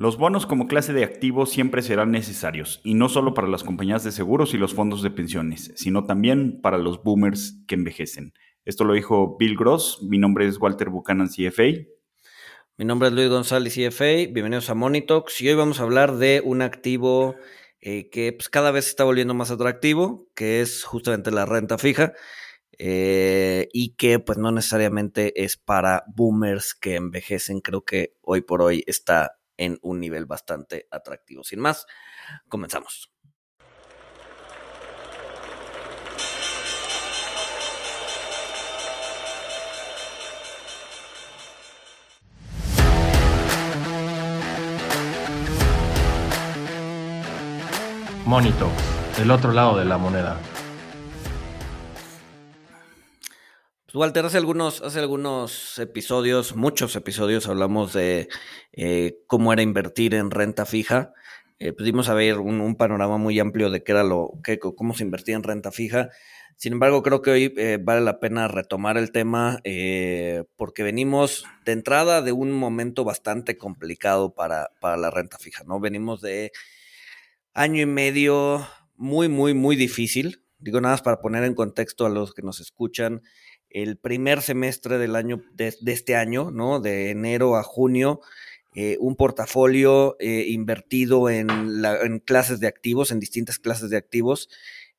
Los bonos como clase de activo siempre serán necesarios, y no solo para las compañías de seguros y los fondos de pensiones, sino también para los boomers que envejecen. Esto lo dijo Bill Gross, mi nombre es Walter Buchanan, CFA. Mi nombre es Luis González, CFA, bienvenidos a Monitox, y hoy vamos a hablar de un activo eh, que pues, cada vez está volviendo más atractivo, que es justamente la renta fija. Eh, y que pues no necesariamente es para boomers que envejecen, creo que hoy por hoy está en un nivel bastante atractivo. Sin más, comenzamos. Monito, el otro lado de la moneda. Walter, hace algunos, hace algunos episodios, muchos episodios, hablamos de eh, cómo era invertir en renta fija. Eh, pudimos ver un, panorama muy amplio de qué era lo, cómo se invertía en renta fija. Sin embargo, creo que hoy eh, vale la pena retomar el tema porque venimos de entrada de un momento bastante complicado para, para la renta fija, ¿no? Venimos de año y medio muy, muy, muy difícil. Digo nada más para poner en contexto a los que nos escuchan el primer semestre del año, de, este año, ¿no? De enero a junio, eh, un portafolio eh, invertido en, clases de activos, en distintas clases de activos.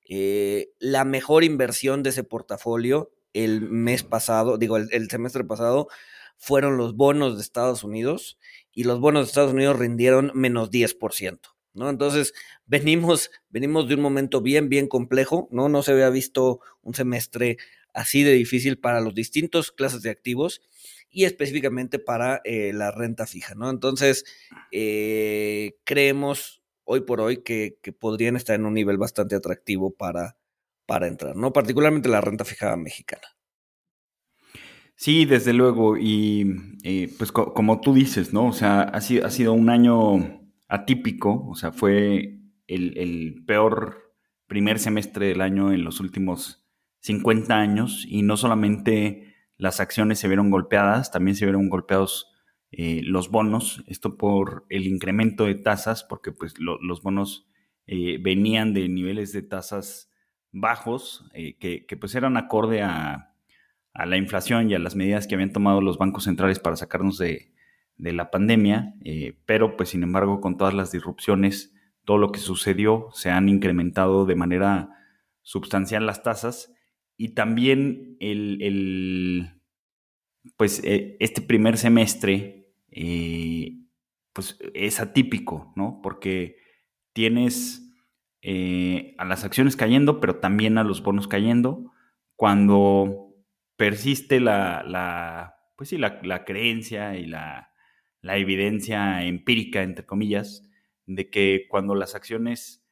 Eh, la mejor inversión de ese portafolio el mes pasado, digo, el, semestre pasado, fueron los bonos de Estados Unidos y los bonos de Estados Unidos rindieron menos 10%. ¿No? Entonces, venimos, venimos de un momento bien, bien complejo, ¿no? No se había visto un semestre así de difícil para los distintos clases de activos y específicamente para eh, la renta fija, ¿no? Entonces, eh, creemos hoy por hoy que, podrían estar en un nivel bastante atractivo para, para entrar, ¿no? Particularmente la renta fija mexicana. Sí, desde luego, y eh, pues como tú dices, ¿no? O sea, ha sido, ha sido un año atípico, o sea, fue el, el peor primer semestre del año en los últimos 50 años y no solamente las acciones se vieron golpeadas, también se vieron golpeados eh, los bonos, esto por el incremento de tasas, porque pues los bonos eh, venían de niveles de tasas bajos, eh, que, pues eran acorde a, a, la inflación y a las medidas que habían tomado los bancos centrales para sacarnos de, de la pandemia, pero pues sin embargo con todas las disrupciones, todo lo que sucedió, se han incrementado de manera sustancial las tasas y también el, pues eh, este primer semestre eh, pues es atípico, ¿no? Porque tienes eh, a las acciones cayendo, pero también a los bonos cayendo, cuando persiste la, la pues sí, la, la creencia y la, la, evidencia empírica, entre comillas, de que cuando las acciones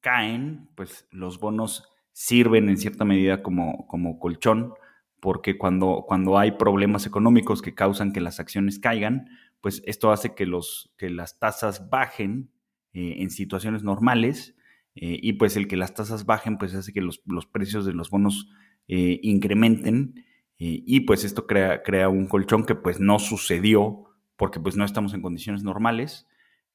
caen, pues los bonos sirven en cierta medida como, como colchón, porque cuando, cuando hay problemas económicos que causan que las acciones caigan, pues esto hace que, los, que las tasas bajen eh, en situaciones normales eh, y pues el que las tasas bajen pues hace que los, precios de los bonos eh, incrementen y pues esto crea, crea un colchón que pues no sucedió porque pues no estamos en condiciones normales,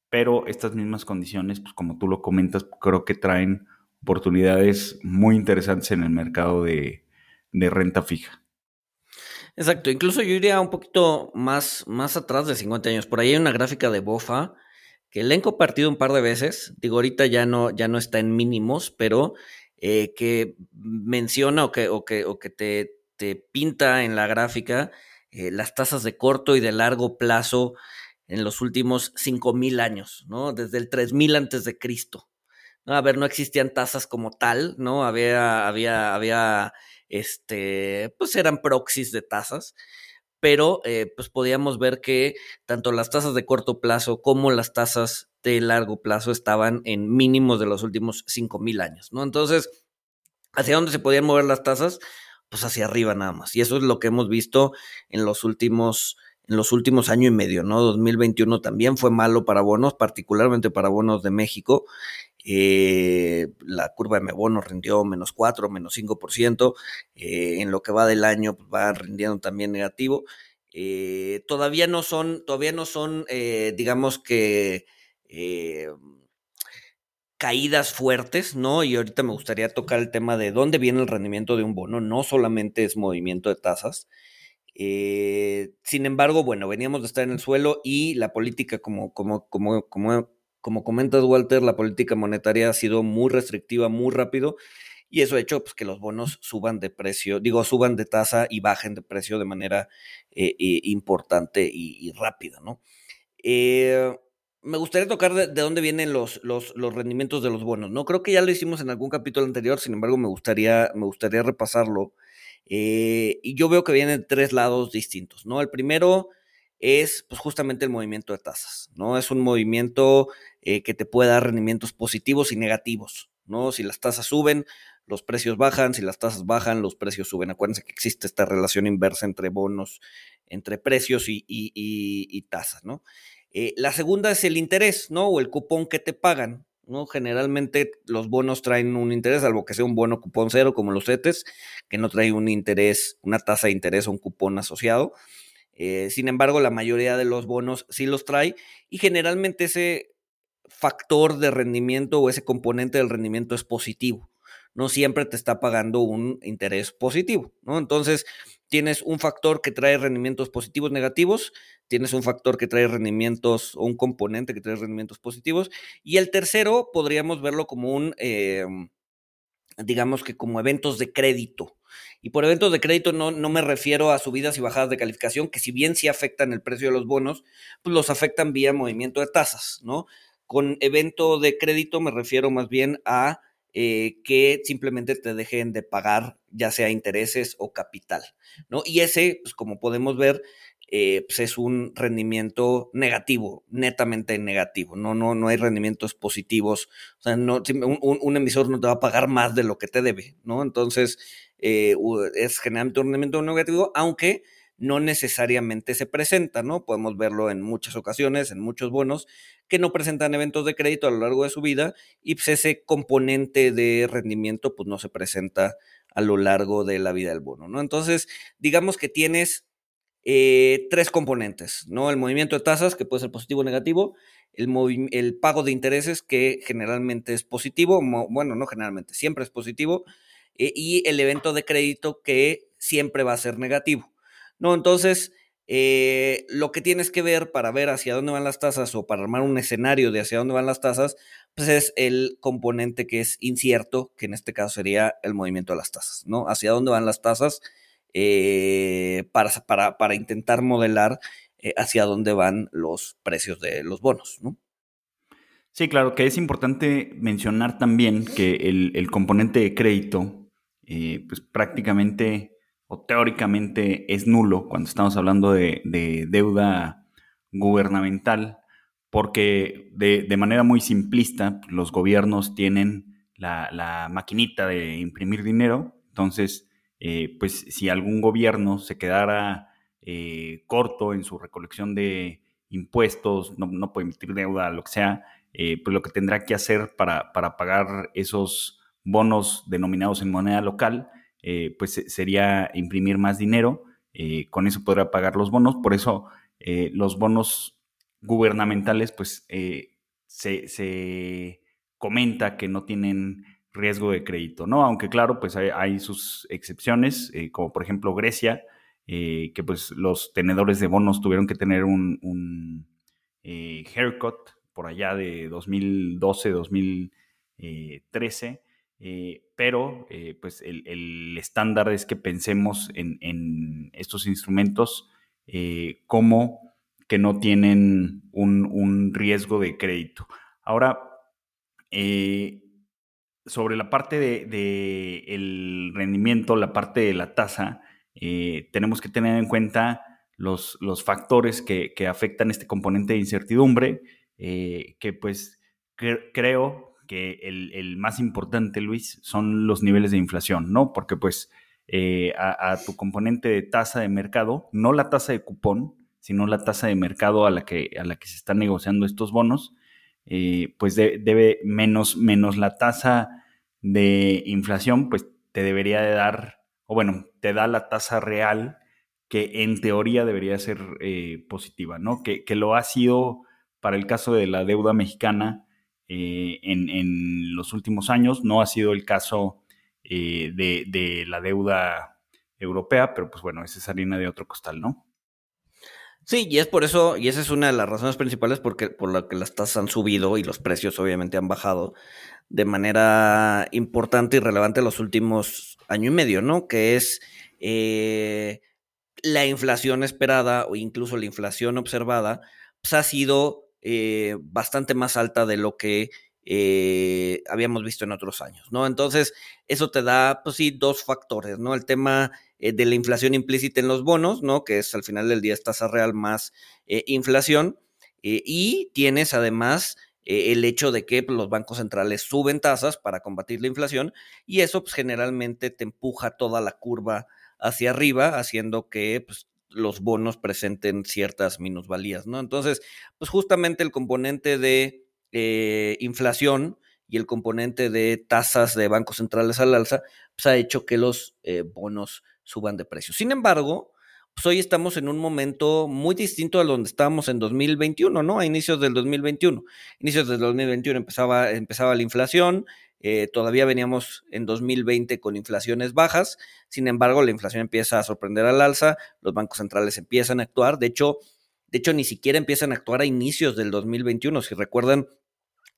pero estas mismas condiciones, pues como tú lo comentas, creo que traen oportunidades muy interesantes en el mercado de, renta fija. Exacto, incluso yo iría un poquito más, más atrás de 50 años. Por ahí hay una gráfica de Bofa que le he compartido un par de veces. Digo, ahorita ya no, ya no está en mínimos, pero eh, que menciona o que, o que, o que te, te, pinta en la gráfica eh, las tasas de corto y de largo plazo en los últimos 5000 años, ¿no? Desde el 3000 antes de Cristo. ¿No? A ver, no existían tasas como tal, ¿no? Había, había, había, este, pues eran proxies de tasas, pero eh, pues podíamos ver que tanto las tasas de corto plazo como las tasas de largo plazo estaban en mínimos de los últimos 5.000 años, ¿no? Entonces, ¿hacia dónde se podían mover las tasas? Pues hacia arriba nada más. Y eso es lo que hemos visto en los últimos en los últimos año y medio, ¿no? 2021 también fue malo para bonos, particularmente para bonos de México. Eh, la curva de Mebono rindió menos 4, menos 5%, eh, en lo que va del año pues, va rindiendo también negativo. eh, todavía no son, todavía no son, eh, digamos que caídas fuertes, ¿no? Y ahorita me gustaría tocar el tema de dónde viene el rendimiento de un bono, no solamente es movimiento de tasas. sin embargo, bueno, veníamos de estar en el suelo y la política, como, como, como, como, como comentas, Walter, la política monetaria ha sido muy restrictiva, muy rápido y eso ha hecho pues, que los bonos suban de precio, digo, suban de tasa y bajen de precio de manera eh, eh, importante y, rápida, ¿no? Eh, me gustaría tocar de, dónde vienen los, los, los, rendimientos de los bonos, ¿no? Creo que ya lo hicimos en algún capítulo anterior, sin embargo, me gustaría, me gustaría repasarlo. y yo veo que vienen tres lados distintos, ¿no? El primero es pues, justamente el movimiento de tasas, ¿no? Es un movimiento que te puede dar rendimientos positivos y negativos, ¿no? Si las tasas suben, los precios bajan, si las tasas bajan, los precios suben. Acuérdense que existe esta relación inversa entre bonos, entre precios y, tasas, ¿no? Eh, la segunda es el interés, ¿no? O el cupón que te pagan, ¿no? Generalmente los bonos traen un interés, algo que sea un bono cupón cero, como los CETES, que no trae un interés, una tasa de interés o un cupón asociado. Eh, sin embargo, la mayoría de los bonos sí los trae y generalmente ese factor de rendimiento o ese componente del rendimiento es positivo no siempre te está pagando un interés positivo, ¿no? Entonces, tienes un factor que trae rendimientos positivos, negativos, tienes un factor que trae rendimientos o un componente que trae rendimientos positivos, y el tercero podríamos verlo como un, em, digamos que como eventos de crédito. Y por eventos de crédito no, no, me refiero a subidas y bajadas de calificación, que si bien sí afectan el precio de los bonos, pues los afectan vía movimiento de tasas, ¿no? Con evento de crédito me refiero más bien a eh, que simplemente te dejen de pagar ya sea intereses o capital, ¿no? Y ese, pues como podemos ver, eh, pues es un rendimiento negativo, netamente negativo, no, no, no hay rendimientos positivos, o sea, no, un, emisor no te va a pagar más de lo que te debe, ¿no? Entonces, eh, es generalmente un rendimiento negativo, aunque no necesariamente se presenta, ¿no? Podemos verlo en muchas ocasiones, en muchos bonos, que no presentan eventos de crédito a lo largo de su vida y pues ese componente de rendimiento pues no se presenta a lo largo de la vida del bono, ¿no? Entonces, digamos que tienes eh, tres componentes, ¿no? El movimiento de tasas, que puede ser positivo o negativo, el, pago de intereses, que generalmente es positivo, bueno, no generalmente, siempre es positivo, eh, y el evento de crédito, que siempre va a ser negativo. ¿no? Entonces, eh, lo que tienes que ver para ver hacia dónde van las tasas o para armar un escenario de hacia dónde van las tasas, pues es el componente que es incierto, que en este caso sería el movimiento de las tasas, ¿no? Hacia dónde van las tasas eh, para, para, intentar modelar eh, hacia dónde van los precios de los bonos, ¿no? Sí, claro, que es importante mencionar también que el, componente de crédito, pues prácticamente o teóricamente es nulo cuando estamos hablando de, deuda gubernamental, porque de, manera muy simplista los gobiernos tienen la, maquinita de imprimir dinero, entonces, eh, pues si algún gobierno se quedara eh, corto en su recolección de impuestos, no, puede emitir deuda, lo que sea, eh, pues lo que tendrá que hacer para, para pagar esos bonos denominados en moneda local pues sería imprimir más dinero, con eso podrá pagar los bonos, por eso los bonos gubernamentales pues se, comenta que no tienen riesgo de crédito, ¿no? Aunque claro, pues hay, sus excepciones, como por ejemplo Grecia, que pues los tenedores de bonos tuvieron que tener un, un haircut por allá de 2012, 2013, eh, pero eh, pues el, estándar es que pensemos en, estos instrumentos eh, como que no tienen un, riesgo de crédito. Ahora, sobre la parte de, el rendimiento, la parte de la tasa, tenemos que tener en cuenta los, los factores que, afectan este componente de incertidumbre, que pues creo que el, más importante, Luis, son los niveles de inflación, ¿no? Porque pues eh, a, tu componente de tasa de mercado, no la tasa de cupón, sino la tasa de mercado a la que, a la que se están negociando estos bonos, eh, pues debe menos, menos la tasa de inflación, pues te debería de dar, o bueno, te da la tasa real que en teoría debería ser eh, positiva, ¿no? Que, lo ha sido para el caso de la deuda mexicana eh, en, los últimos años, no ha sido el caso eh, de, de, la deuda europea, pero pues bueno, esa es harina de otro costal, ¿no? Sí, y es por eso, y esa es una de las razones principales porque, por la que las tasas han subido y los precios obviamente han bajado de manera importante y relevante los últimos año y medio, ¿no? Que es la inflación esperada o incluso la inflación observada pues, ha sido eh, bastante más alta de lo que eh, habíamos visto en otros años, ¿no? Entonces, eso te da, pues sí, dos factores, ¿no? El tema eh, de la inflación implícita en los bonos, ¿no? Que es al final del día es tasa real más inflación. y tienes además el hecho de que pues, los bancos centrales suben tasas para combatir la inflación y eso pues, generalmente te empuja toda la curva hacia arriba, haciendo que pues, los bonos presenten ciertas minusvalías, ¿no? Entonces, pues justamente el componente de eh, inflación y el componente de tasas de bancos centrales al alza, pues ha hecho que los eh, bonos suban de precio. Sin embargo, pues hoy estamos en un momento muy distinto a donde estábamos en 2021, ¿no? A inicios del 2021. Inicios del 2021 empezaba, empezaba la inflación, eh, todavía veníamos en 2020 con inflaciones bajas, sin embargo, la inflación empieza a sorprender al alza, los bancos centrales empiezan a actuar, de hecho, de hecho, ni siquiera empiezan a actuar a inicios del 2021. Si recuerdan,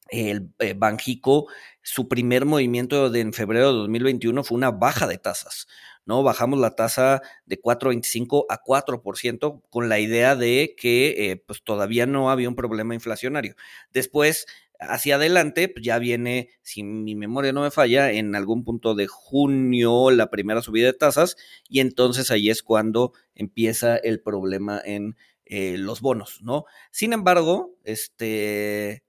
el eh, Banjico, su primer movimiento de, en febrero de 2021 fue una baja de tasas, ¿no? Bajamos la tasa de 4.25 a 4% con la idea de que eh, pues todavía no había un problema inflacionario. Después hacia adelante, pues ya viene, si mi memoria no me falla, en algún punto de junio la primera subida de tasas y entonces ahí es cuando empieza el problema en eh, los bonos, ¿no? Sin embargo, este,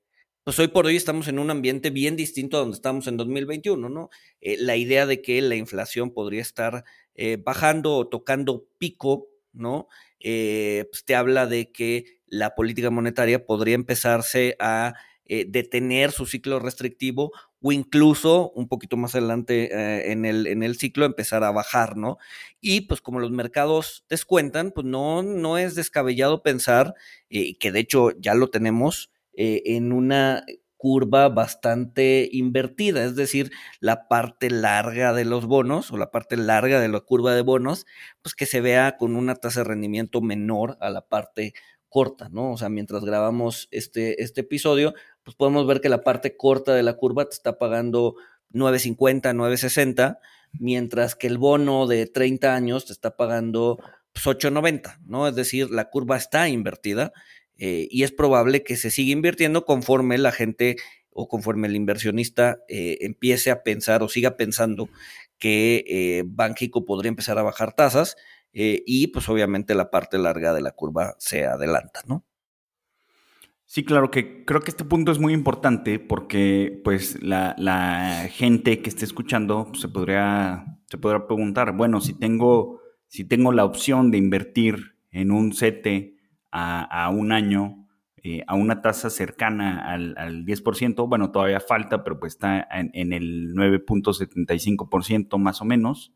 pues hoy por hoy estamos en un ambiente bien distinto a donde estamos en 2021, ¿no? Eh, la idea de que la inflación podría estar eh, bajando o tocando pico, ¿no? pues te habla de que la política monetaria podría empezarse a eh, detener su ciclo restrictivo o incluso un poquito más adelante eh, en, el, en el ciclo empezar a bajar, ¿no? Y pues como los mercados descuentan, pues no, no es descabellado pensar, eh, que de hecho ya lo tenemos, en una curva bastante invertida, es decir, la parte larga de los bonos o la parte larga de la curva de bonos, pues que se vea con una tasa de rendimiento menor a la parte corta, ¿no? O sea, mientras grabamos este, este episodio, pues podemos ver que la parte corta de la curva te está pagando 9.50, 9.60, mientras que el bono de 30 años te está pagando 8.90, pues, ¿no? Es decir, la curva está invertida eh, y es probable que se siga invirtiendo conforme la gente o conforme el inversionista eh, empiece a pensar o siga pensando que eh, podría empezar a bajar tasas eh, y pues obviamente la parte larga de la curva se adelanta, ¿no? Sí, claro que creo que este punto es muy importante porque pues la, gente que esté escuchando pues, se, podría, se podrá preguntar, bueno, si tengo, si tengo la opción de invertir en un CETE a, un año, eh, a una tasa cercana al, 10%, bueno, todavía falta, pero pues está en, el 9.75% más o menos,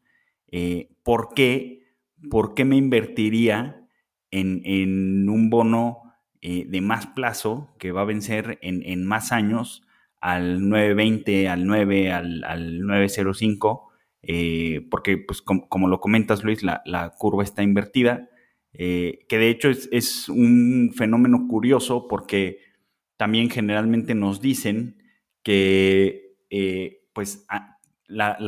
eh, ¿por qué ¿por qué me invertiría en, un bono eh, de más plazo que va a vencer en, más años al 920, al 9, al, 905? Eh, porque, pues, como lo comentas, Luis, la, curva está invertida, eh, que de hecho es, un fenómeno curioso porque también generalmente nos dicen que, pues, la,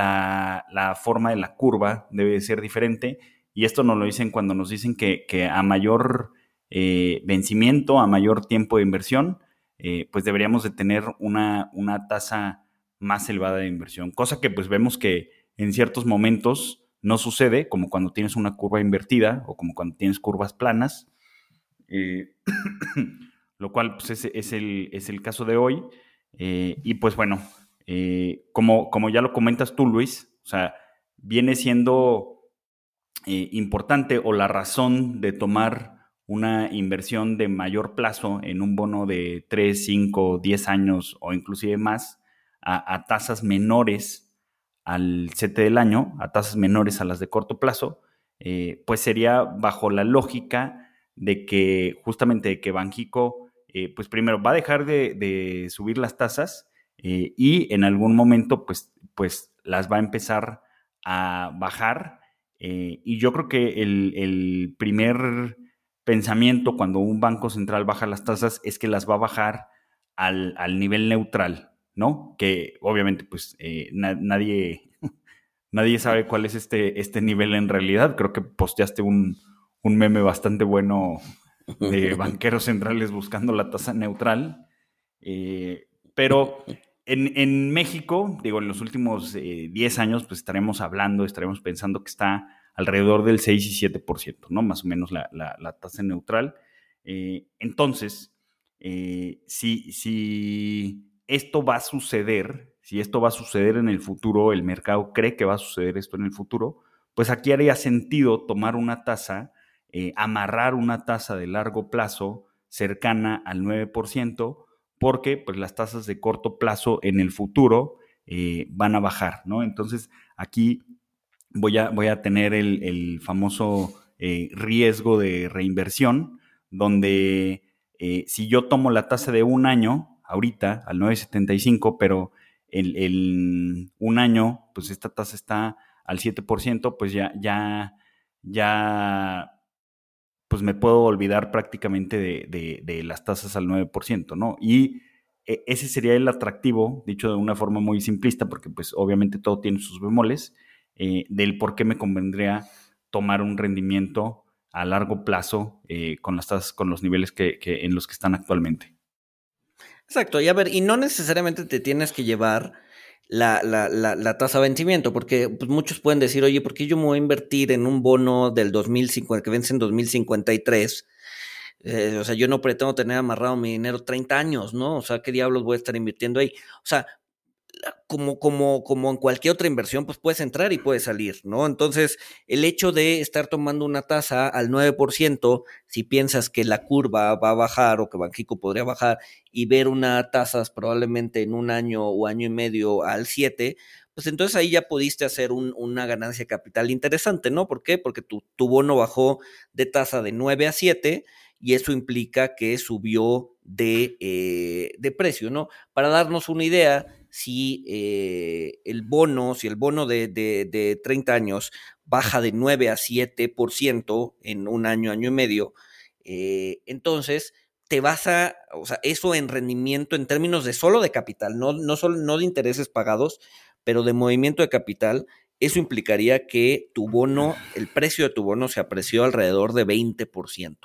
la forma de la curva debe ser diferente y esto nos lo dicen cuando nos dicen que, a mayor eh, vencimiento, a mayor tiempo de inversión, eh, pues deberíamos de tener una, una tasa más elevada de inversión, cosa que pues vemos que en ciertos momentos no sucede, como cuando tienes una curva invertida o como cuando tienes curvas planas, eh, lo cual pues, es, el, es, el, caso de hoy. y pues bueno, como, como ya lo comentas tú, Luis, o sea, viene siendo eh, importante o la razón de tomar una inversión de mayor plazo en un bono de 3, 5, 10 años o inclusive más a, tasas menores al CT del año, a tasas menores a las de corto plazo, eh, pues sería bajo la lógica de que justamente que Banjico, eh, pues primero va a dejar de, subir las tasas eh, y en algún momento pues, pues las va a empezar a bajar. y yo creo que el, primer pensamiento cuando un banco central baja las tasas es que las va a bajar al, nivel neutral, ¿no? Que obviamente pues nadie nadie sabe cuál es este, este nivel en realidad. Creo que posteaste un, meme bastante bueno de banqueros centrales buscando la tasa neutral. Eh, pero en, México, digo, en los últimos 10 eh, años, pues estaremos hablando, estaremos pensando que está alrededor del 6 y 7%, ¿no? Más o menos la, tasa neutral. Eh, entonces, si, si esto va a suceder, si esto va a suceder en el futuro, el mercado cree que va a suceder esto en el futuro, pues aquí haría sentido tomar una tasa, eh, amarrar una tasa de largo plazo cercana al 9%, porque pues las tasas de corto plazo en el futuro eh, van a bajar, ¿no? Entonces aquí voy a, voy a tener el, famoso eh, riesgo de reinversión, donde si yo tomo la tasa de un año, ahorita al 9.75, pero en, un año, pues esta tasa está al 7%, pues ya, ya, ya, pues me puedo olvidar prácticamente de, las tasas al 9%, ¿no? Y e, ese sería el atractivo, dicho de una forma muy simplista, porque pues obviamente todo tiene sus bemoles, eh, del por qué me convendría tomar un rendimiento a largo plazo eh, con las tasas, con los niveles que, en los que están actualmente. Exacto, y a ver, y no necesariamente te tienes que llevar la, la, la, tasa de vencimiento, porque pues, muchos pueden decir, oye, ¿por qué yo me voy a invertir en un bono del 2050 que vence en 2053? Eh, o sea, yo no pretendo tener amarrado mi dinero 30 años, ¿no? O sea, ¿qué diablos voy a estar invirtiendo ahí? O sea, como, como, como en cualquier otra inversión, pues puedes entrar y puedes salir, ¿no? Entonces, el hecho de estar tomando una tasa al 9%, si piensas que la curva va a bajar o que Banjico podría bajar y ver una tasa probablemente en un año o año y medio al 7%, pues entonces ahí ya pudiste hacer una ganancia capital interesante, ¿no? ¿Por qué? Porque tu, tu bono bajó de tasa de 9 a 7 y eso implica que subió de, eh, de precio, ¿no? Para darnos una idea, si eh, el bono, si el bono de, de, 30 años baja de 9 a 7% en un año, año y medio, eh, entonces te vas a, o sea, eso en rendimiento en términos de solo de capital, no, no, solo, no de intereses pagados, pero de movimiento de capital, eso implicaría que tu bono, el precio de tu bono se apreció alrededor de 20%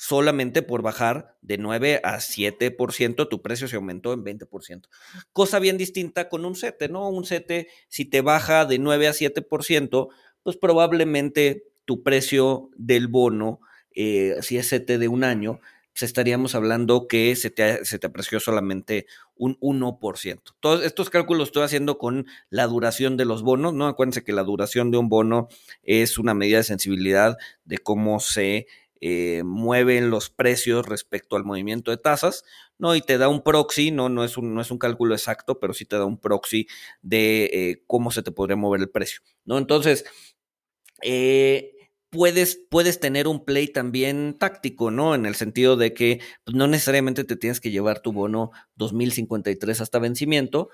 solamente por bajar de 9 a 7%, tu precio se aumentó en 20%. Cosa bien distinta con un CETE, ¿no? Un CETE, si te baja de 9 a 7%, pues probablemente tu precio del bono, eh, si es CETE de un año, pues estaríamos hablando que se te, se te apreció solamente un 1%. Todos estos cálculos estoy haciendo con la duración de los bonos, ¿no? Acuérdense que la duración de un bono es una medida de sensibilidad de cómo se eh, mueven los precios respecto al movimiento de tasas, ¿no? Y te da un proxy, ¿no? No es un, no es un cálculo exacto, pero sí te da un proxy de eh, cómo se te podría mover el precio, ¿no? Entonces, eh, puedes, puedes tener un play también táctico, ¿no? En el sentido de que pues, no necesariamente te tienes que llevar tu bono 2053 hasta vencimiento,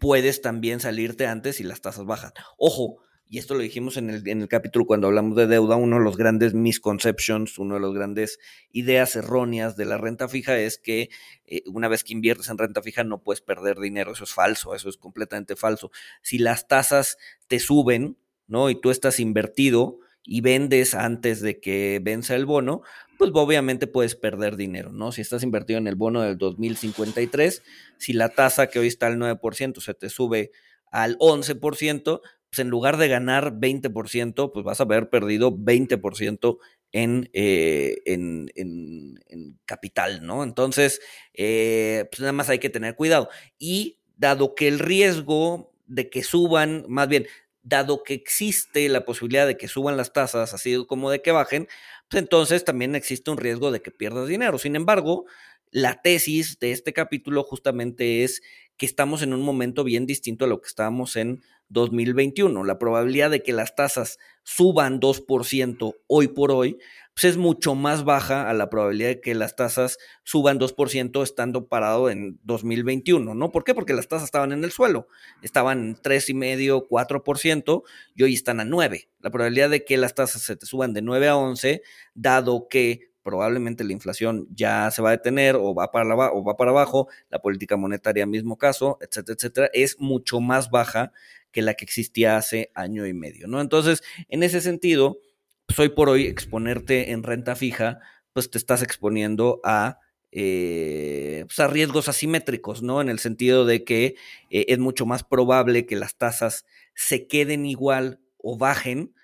puedes también salirte antes y las tasas bajan. Ojo, y esto lo dijimos en el, en el capítulo cuando hablamos de deuda, uno de los grandes misconceptions, uno de los grandes ideas erróneas de la renta fija es que eh, una vez que inviertes en renta fija no puedes perder dinero, eso es falso, eso es completamente falso. Si las tasas te suben, ¿no? Y tú estás invertido y vendes antes de que venza el bono, pues obviamente puedes perder dinero, ¿no? Si estás invertido en el bono del 2053, si la tasa que hoy está al 9% se te sube al 11%, pues en lugar de ganar 20%, pues vas a haber perdido 20% eh, en, en, en, capital, ¿no? Entonces, eh, pues nada más hay que tener cuidado. Y dado que el riesgo de que suban, más bien, dado que existe la posibilidad de que suban las tasas, así como de que bajen, pues entonces también existe un riesgo de que pierdas dinero. Sin embargo, la tesis de este capítulo justamente es que estamos en un momento bien distinto a lo que estábamos en 2021. La probabilidad de que las tasas suban 2% hoy por hoy pues es mucho más baja a la probabilidad de que las tasas suban 2% estando parado en 2021, ¿no? ¿Por qué? Porque las tasas estaban en el suelo, estaban en 3,5, 4% y hoy están a 9. La probabilidad de que las tasas se te suban de 9 a 11, dado que probablemente la inflación ya se va a detener o va para, o va para abajo, la política monetaria mismo caso, etcétera, etcétera, es mucho más baja que la que existía hace año y medio, ¿no? Entonces, en ese sentido, pues hoy por hoy exponerte en renta fija, pues te estás exponiendo a, eh, pues, a riesgos asimétricos, ¿no? En el sentido de que eh, es mucho más probable que las tasas se queden igual o bajen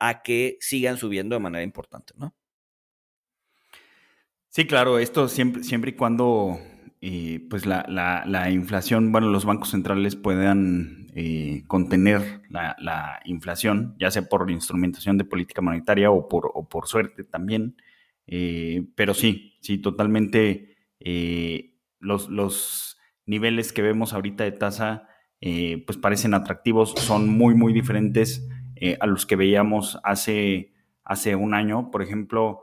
a que sigan subiendo de manera importante, ¿no? Sí, claro, esto siempre, siempre y cuando eh, pues la, inflación, bueno, los bancos centrales puedan eh, contener la, inflación, ya sea por instrumentación de política monetaria o por, por suerte también. Eh, pero sí, sí, totalmente eh, los, los, niveles que vemos ahorita de tasa pues parecen atractivos, son muy, muy diferentes a los que veíamos hace, hace un año. Por ejemplo,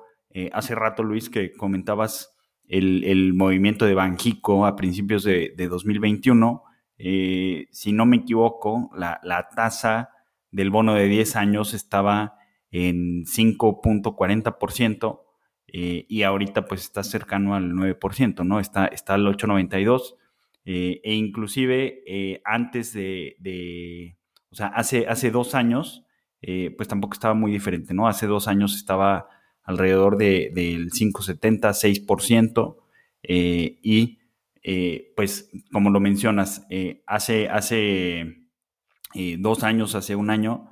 hace rato, Luis, que comentabas el, movimiento de Banjico a principios de, de 2021 eh, si no me equivoco, la, tasa del bono de 10 años estaba en 5.40% eh, y ahorita pues está cercano al 9%, ¿no? Está, está al 8.92% eh, e inclusive antes de, o sea, hace, hace dos años, pues tampoco estaba muy diferente, ¿no? Hace dos años estaba alrededor de, del 5.70, 6% y eh, pues como lo mencionas, eh, hace, hace eh, dos años, hace un año,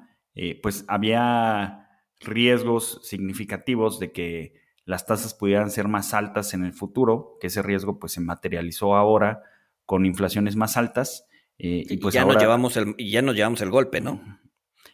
pues había riesgos significativos de que las tasas pudieran ser más altas en el futuro, que ese riesgo pues se materializó ahora con inflaciones más altas. y pues ya, nos llevamos el, ya nos llevamos el golpe, ¿no?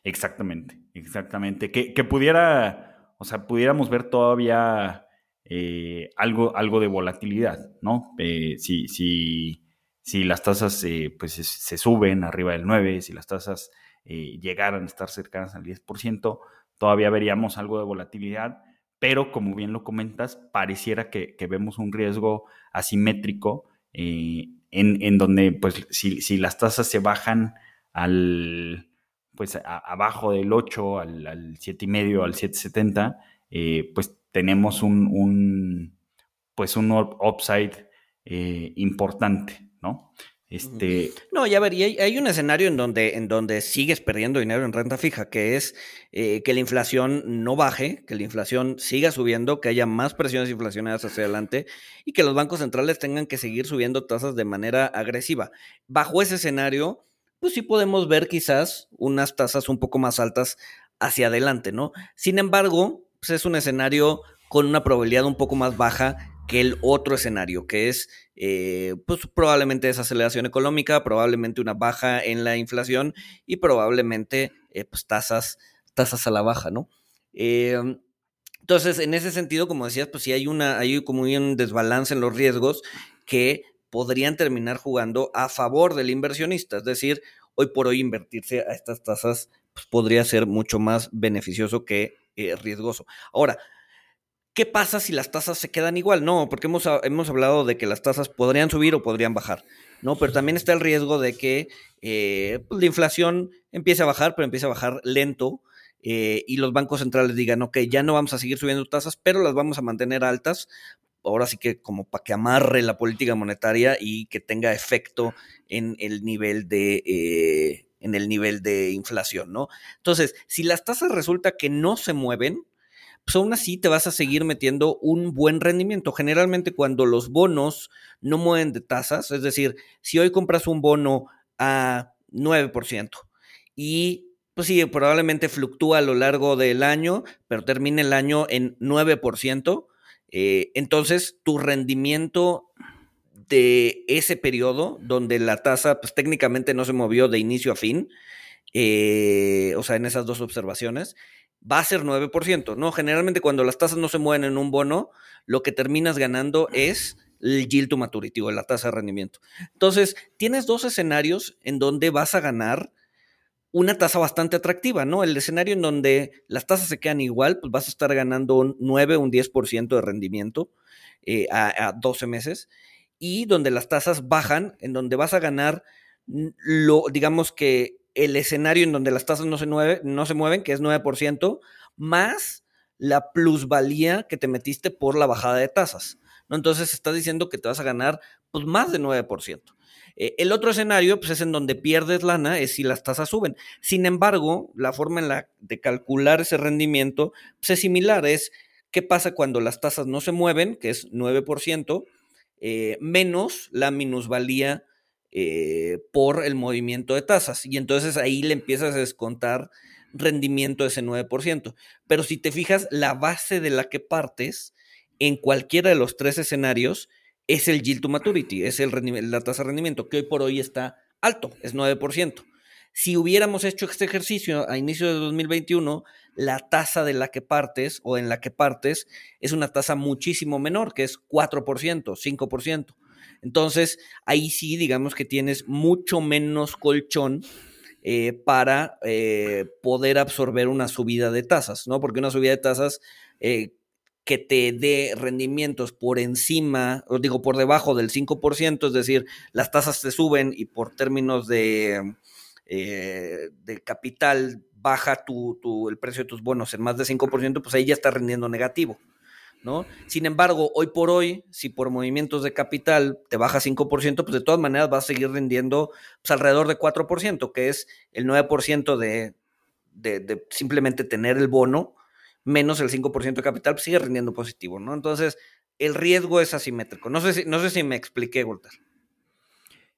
Exactamente, exactamente. Que, que pudiera, o sea, pudiéramos ver todavía eh, algo, algo de volatilidad, ¿no? Eh, si, si, si, las tasas eh, pues, se, suben arriba del 9, si las tasas llegaran a estar cercanas al 10%, todavía veríamos algo de volatilidad, pero como bien lo comentas, pareciera que, vemos un riesgo asimétrico en, en, donde pues si, si, las tasas se bajan al pues abajo del 8, al, al 7,5, al 7,70, pues tenemos un, pues un upside eh, importante, ¿no? Este... No, ya ver, hay, hay, un escenario en donde, en donde sigues perdiendo dinero en renta fija, que es eh, que la inflación no baje, que la inflación siga subiendo, que haya más presiones inflacionarias hacia adelante y que los bancos centrales tengan que seguir subiendo tasas de manera agresiva. Bajo ese escenario, pues sí podemos ver quizás unas tasas un poco más altas hacia adelante, ¿no? Sin embargo, pues es un escenario con una probabilidad un poco más baja que el otro escenario, que es eh, pues probablemente desaceleración económica, probablemente una baja en la inflación y probablemente eh, pues tasas, tasas a la baja, ¿no? Em, entonces, en ese sentido, como decías, pues sí hay, una, hay como un desbalance en los riesgos que podrían terminar jugando a favor del inversionista, es decir, hoy por hoy invertirse a estas tasas pues, podría ser mucho más beneficioso que eh, riesgoso. Ahora, ¿qué pasa si las tasas se quedan igual? No, porque hemos, hemos, hablado de que las tasas podrían subir o podrían bajar, ¿no? Pero también está el riesgo de que eh, pues, la inflación empiece a bajar, pero empiece a bajar lento. Eh, y los bancos centrales digan, ok, ya no vamos a seguir subiendo tasas, pero las vamos a mantener altas, ahora sí que como para que amarre la política monetaria y que tenga efecto en el nivel de, en el nivel de inflación, ¿no? Entonces, si las tasas resulta que no se mueven, pues aún así te vas a seguir metiendo un buen rendimiento. Generalmente cuando los bonos no mueven de tasas, es decir, si hoy compras un bono a 9% y pues sí, probablemente fluctúa a lo largo del año, pero termina el año en 9%, eh, entonces tu rendimiento de ese periodo donde la tasa pues, técnicamente no se movió de inicio a fin, eh, o sea, en esas dos observaciones, va a ser 9%, ¿no? Generalmente cuando las tasas no se mueven en un bono, lo que terminas ganando es el yield to maturity o la tasa de rendimiento. Entonces, tienes dos escenarios en donde vas a ganar una tasa bastante atractiva, ¿no? El escenario en donde las tasas se quedan igual, pues vas a estar ganando un 9, un 10% de rendimiento eh, a, a 12 meses y donde las tasas bajan, en donde vas a ganar lo, digamos que el escenario en donde las tasas no se, no se mueven, que es 9%, más la plusvalía que te metiste por la bajada de tasas. ¿no? Entonces estás diciendo que te vas a ganar pues, más de 9%. Eh, el otro escenario pues, es en donde pierdes lana, es si las tasas suben. Sin embargo, la forma en la de calcular ese rendimiento pues, es similar, es qué pasa cuando las tasas no se mueven, que es 9%, eh, menos la minusvalía eh, por el movimiento de tasas. Y entonces ahí le empiezas a descontar rendimiento de ese 9%. Pero si te fijas, la base de la que partes en cualquiera de los tres escenarios es el yield to maturity, es el la tasa de rendimiento, que hoy por hoy está alto, es 9%. Si hubiéramos hecho este ejercicio a inicio de 2021, la tasa de la que partes o en la que partes es una tasa muchísimo menor, que es 4%, 5%. Entonces, ahí sí, digamos que tienes mucho menos colchón eh, para eh, poder absorber una subida de tasas, ¿no? Porque una subida de tasas eh, que te dé rendimientos por encima, os digo, por debajo del 5%, es decir, las tasas te suben y por términos de, de capital baja tu, el precio de tus bonos en más de 5%, pues ahí ya está rindiendo negativo. ¿no? Sin embargo, hoy por hoy, si por movimientos de capital te baja 5%, pues de todas maneras vas a seguir rindiendo pues, alrededor de 4%, que es el 9% de, de, simplemente tener el bono, menos el 5% de capital, pues sigue rindiendo positivo, ¿no? Entonces, el riesgo es asimétrico. No sé si, no sé si me expliqué, Walter.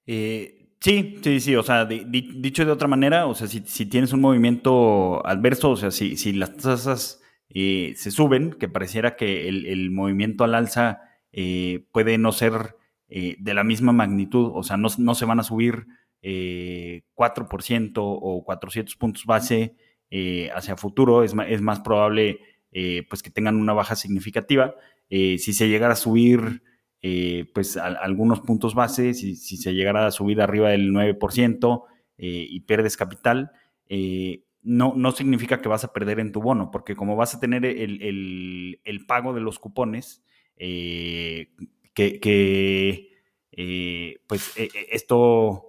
Eh, sí, sí, sí. O sea, dicho de otra manera, o sea, si, si, tienes un movimiento adverso, o sea, si, si las tasas eh, se suben, que pareciera que el, movimiento al alza eh, puede no ser eh, de la misma magnitud, o sea, no, se van a subir 4% o 400 puntos base hacia futuro, es, es más probable pues que tengan una baja significativa. si se llegara a subir pues algunos puntos base, si, si, se llegara a subir arriba del 9% y pierdes capital, no, no significa que vas a perder en tu bono, porque como vas a tener el, pago de los cupones, eh, que, eh, pues e, e, esto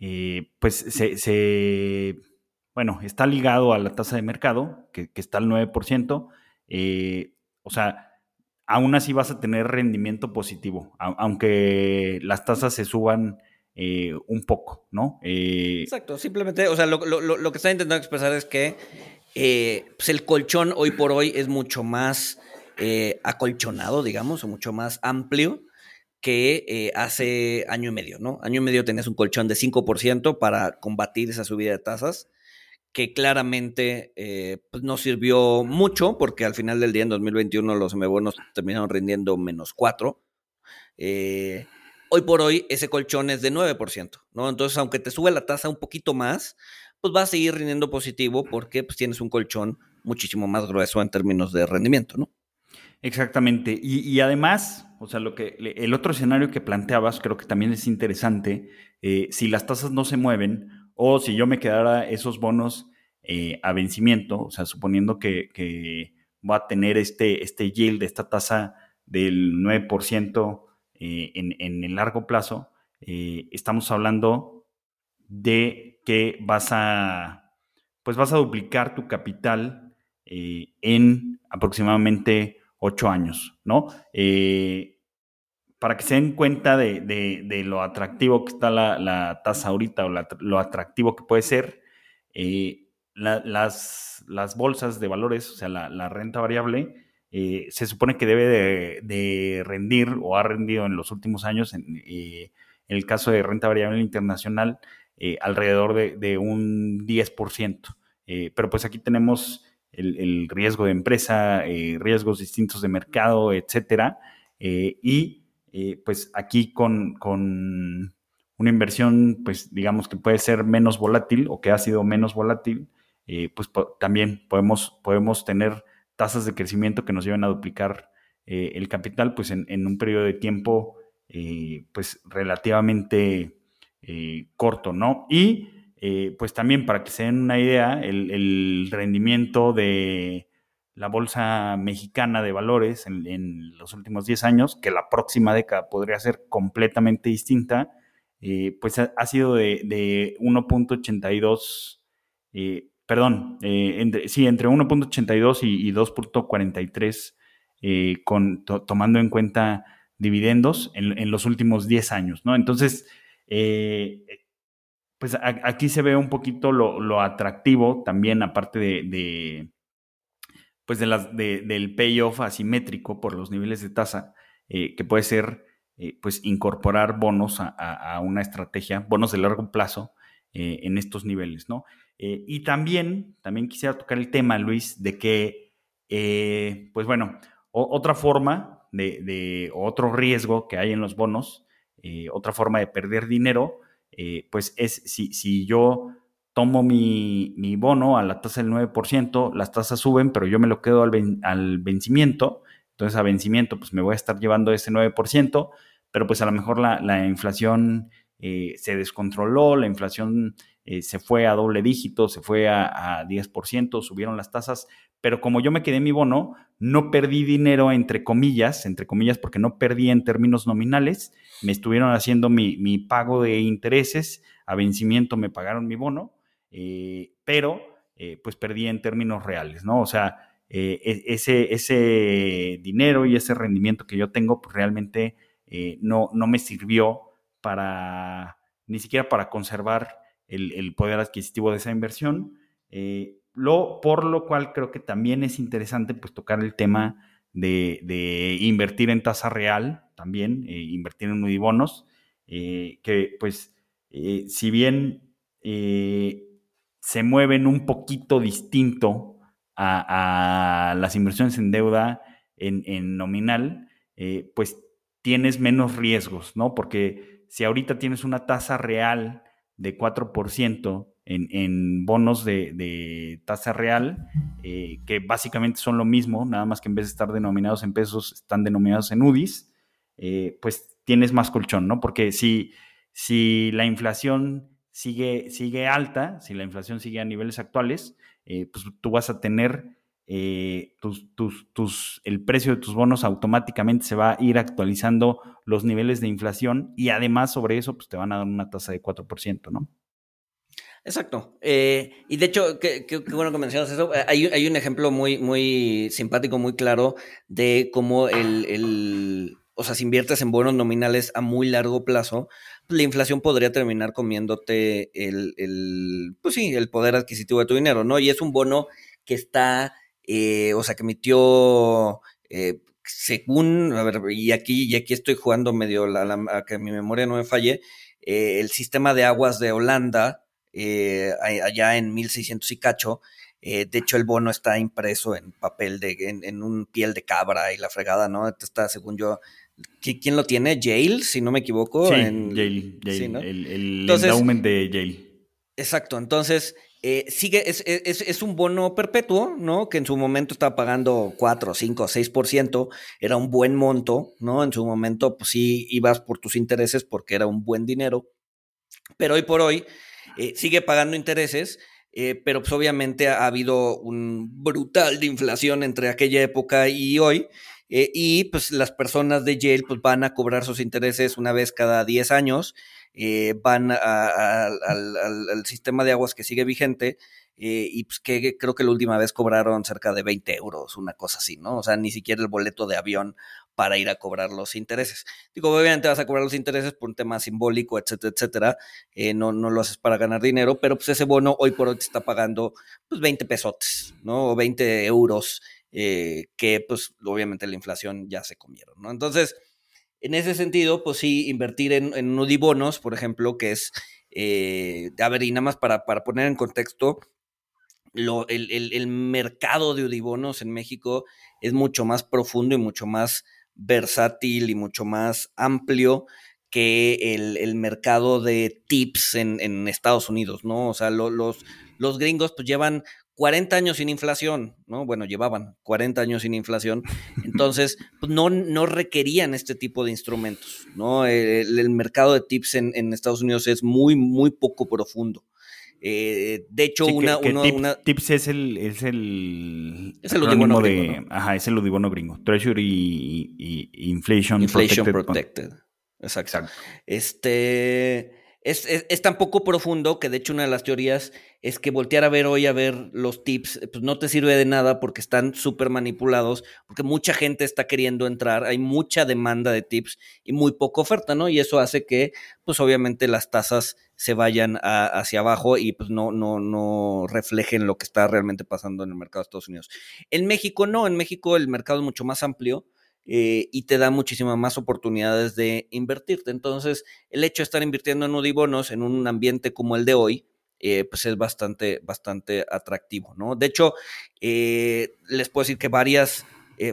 eh, pues se, bueno, está ligado a la tasa de mercado, que, está al 9%, o sea, aún así vas a tener rendimiento positivo, aunque las tasas se suban eh, un poco, ¿no? Eh, Exacto, simplemente, o sea, lo, que está intentando expresar es que eh, pues el colchón hoy por hoy es mucho más acolchonado, digamos, o mucho más amplio que hace año y medio, ¿no? Año y medio tenías un colchón de 5% para combatir esa subida de tasas que claramente pues no sirvió mucho porque al final del día en 2021 los bonos terminaron rindiendo menos 4. Eh, Hoy por hoy ese colchón es de 9%, ¿no? Entonces, aunque te sube la tasa un poquito más, pues va a seguir rindiendo positivo porque pues, tienes un colchón muchísimo más grueso en términos de rendimiento, ¿no? Exactamente. Y, además, o sea, lo que el otro escenario que planteabas creo que también es interesante. Eh, si las tasas no se mueven o si yo me quedara esos bonos eh, a vencimiento, o sea, suponiendo que, va a tener este, este yield, esta tasa del 9% eh, en, el largo plazo, eh, estamos hablando de que vas a, pues vas a duplicar tu capital en aproximadamente ocho años, ¿no? Para que se den cuenta de, lo atractivo que está la, tasa ahorita o lo atractivo que puede ser, las, las, bolsas de valores, o sea, la renta variable, eh, se supone que debe de, rendir o ha rendido en los últimos años, en, eh, el caso de renta variable internacional, eh, alrededor de, un 10%. pero pues aquí tenemos el, riesgo de empresa, riesgos distintos de mercado, etcétera. y pues aquí con, con, una inversión, pues digamos que puede ser menos volátil o que ha sido menos volátil, pues también podemos, podemos tener tasas de crecimiento que nos llevan a duplicar eh, el capital, pues en, un periodo de tiempo, eh, pues relativamente eh, corto, ¿no? Y eh, pues también para que se den una idea, el, rendimiento de la Bolsa Mexicana de Valores en, los últimos 10 años, que la próxima década podría ser completamente distinta, eh, pues ha, sido de, 1.82, eh, perdón, entre, sí, entre 1.82 y, 2.43, con, tomando en cuenta dividendos en, los últimos 10 años, ¿no? Entonces, pues aquí se ve un poquito lo, atractivo también, aparte de, pues de las, del payoff asimétrico por los niveles de tasa, eh, que puede ser eh, pues incorporar bonos a, una estrategia, bonos de largo plazo eh, en estos niveles, ¿no? y también, también quisiera tocar el tema, Luis, de que, pues bueno, otra forma de, de, otro riesgo que hay en los bonos, otra forma de perder dinero, pues es si, si yo tomo mi, bono a la tasa del 9%, las tasas suben, pero yo me lo quedo al, vencimiento, entonces a vencimiento pues me voy a estar llevando ese 9%, pero pues a lo mejor la, inflación eh, se descontroló, la inflación eh, se fue a doble dígito, se fue a, a 10%, subieron las tasas, pero como yo me quedé mi bono, no perdí dinero entre comillas, entre comillas, porque no perdí en términos nominales, me estuvieron haciendo mi, pago de intereses, a vencimiento me pagaron mi bono, eh, pero eh, pues perdí en términos reales, ¿no? O sea, eh, e, ese, ese dinero y ese rendimiento que yo tengo, pues realmente no, no me sirvió para, ni siquiera para conservar el, poder adquisitivo de esa inversión. Lo, por lo cual creo que también es interesante pues tocar el tema de, invertir en tasa real, también invertir en unibonos, que pues si bien se mueven un poquito distinto a, las inversiones en deuda en, en nominal, pues tienes menos riesgos, ¿no? Porque si ahorita tienes una tasa real de 4%, en, bonos de, tasa real, eh, que básicamente son lo mismo, nada más que en vez de estar denominados en pesos, están denominados en UDIs, eh, pues tienes más colchón, ¿no? Porque si, si la inflación sigue, sigue alta, si la inflación sigue a niveles actuales, eh, pues tú vas a tener tus, tus, tus, el precio de tus bonos automáticamente se va a ir actualizando los niveles de inflación y además sobre eso pues te van a dar una tasa de 4%, ¿no? Exacto. Eh, y de hecho, qué, bueno que mencionas eso. Eh, hay, un ejemplo muy, muy simpático, muy claro de cómo el, o sea, si inviertes en bonos nominales a muy largo plazo, la inflación podría terminar comiéndote el, el, pues sí, el poder adquisitivo de tu dinero, ¿no? Y es un bono que está, eh, o sea, que emitió, según, a ver, y aquí, y aquí estoy jugando medio la, a que mi memoria no me falle, el sistema de aguas de Holanda, eh, allá en 1600 y cacho. Eh, de hecho, el bono está impreso en papel de, en, un piel de cabra y la fregada, ¿no? Está, según yo, ¿quién lo tiene? Yale, si no me equivoco. Sí, en, Yale, el, el endowment de Yale. Exacto, entonces eh, sigue, es, es, es, un bono perpetuo, ¿no? Que en su momento estaba pagando 4, 5, 6%, era un buen monto, ¿no? En su momento, pues sí, ibas por tus intereses porque era un buen dinero, pero hoy por hoy eh, sigue pagando intereses, eh, pero pues obviamente ha, habido un brutal de inflación entre aquella época y hoy. Eh, y pues las personas de Yale pues, van a cobrar sus intereses una vez cada 10 años, van al, sistema de aguas que sigue vigente y pues que creo que la última vez cobraron cerca de 20 euros, una cosa así, ¿no? O sea, ni siquiera el boleto de avión para ir a cobrar los intereses. Digo, obviamente vas a cobrar los intereses por un tema simbólico, etcétera, etcétera. Eh, no, no lo haces para ganar dinero, pero pues ese bono hoy por hoy te está pagando pues 20 pesotes, ¿no? O 20 euros, eh, que pues obviamente la inflación ya se comieron, ¿no? Entonces, en ese sentido, pues sí, invertir en, en Udibonos, por ejemplo, que es, eh, a ver, y nada más para, para poner en contexto, lo, el, el, el, mercado de Udibonos en México es mucho más profundo y mucho más versátil y mucho más amplio que el, mercado de tips en, Estados Unidos, ¿no? O sea, los, los gringos pues llevan 40 años sin inflación, ¿no? Bueno, llevaban 40 años sin inflación, entonces pues no, no requerían este tipo de instrumentos, ¿no? El, mercado de tips en, Estados Unidos es muy, muy poco profundo. Eh, de hecho, una, tips, es el es el, es el Udibono de, ajá, es el Udibono gringo. Treasury y, Inflation, Inflation Protected. Exacto. Este es, tan poco profundo que de hecho una de las teorías es que voltear a ver hoy a ver los tips, pues no te sirve de nada porque están súper manipulados, porque mucha gente está queriendo entrar, hay mucha demanda de tips y muy poca oferta, ¿no? Y eso hace que, pues obviamente las tasas se vayan hacia abajo y pues no, no, no reflejen lo que está realmente pasando en el mercado de Estados Unidos. En México no, en México el mercado es mucho más amplio eh, y te da muchísimas más oportunidades de invertirte. Entonces, el hecho de estar invirtiendo en UDIBonos en un ambiente como el de hoy, eh, pues es bastante, bastante atractivo, ¿no? De hecho, eh, les puedo decir que varias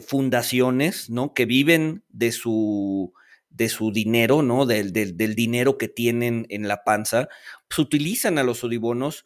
fundaciones, ¿no? Que viven de su, de su dinero, ¿no? Del, del, dinero que tienen en la panza, pues utilizan a los UDIBonos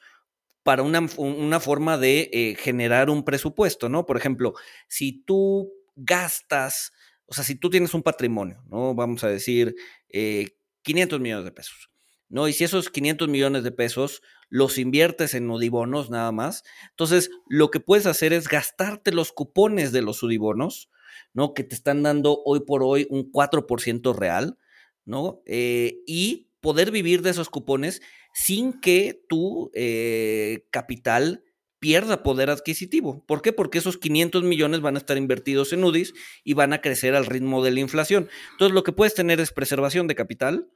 para una, una forma de generar un presupuesto, ¿no? Por ejemplo, si tú gastas o sea, si tú tienes un patrimonio, ¿no? Vamos a decir 500 eh, millones de pesos, ¿no? Y si esos 500 millones de pesos los inviertes en udibonos nada más, entonces lo que puedes hacer es gastarte los cupones de los udibonos, ¿no? Que te están dando hoy por hoy un 4% real, ¿no? Eh, y poder vivir de esos cupones sin que tu eh, capital pierda poder adquisitivo. ¿Por qué? Porque esos 500 millones van a estar invertidos en UDIs y van a crecer al ritmo de la inflación. Entonces, lo que puedes tener es preservación de capital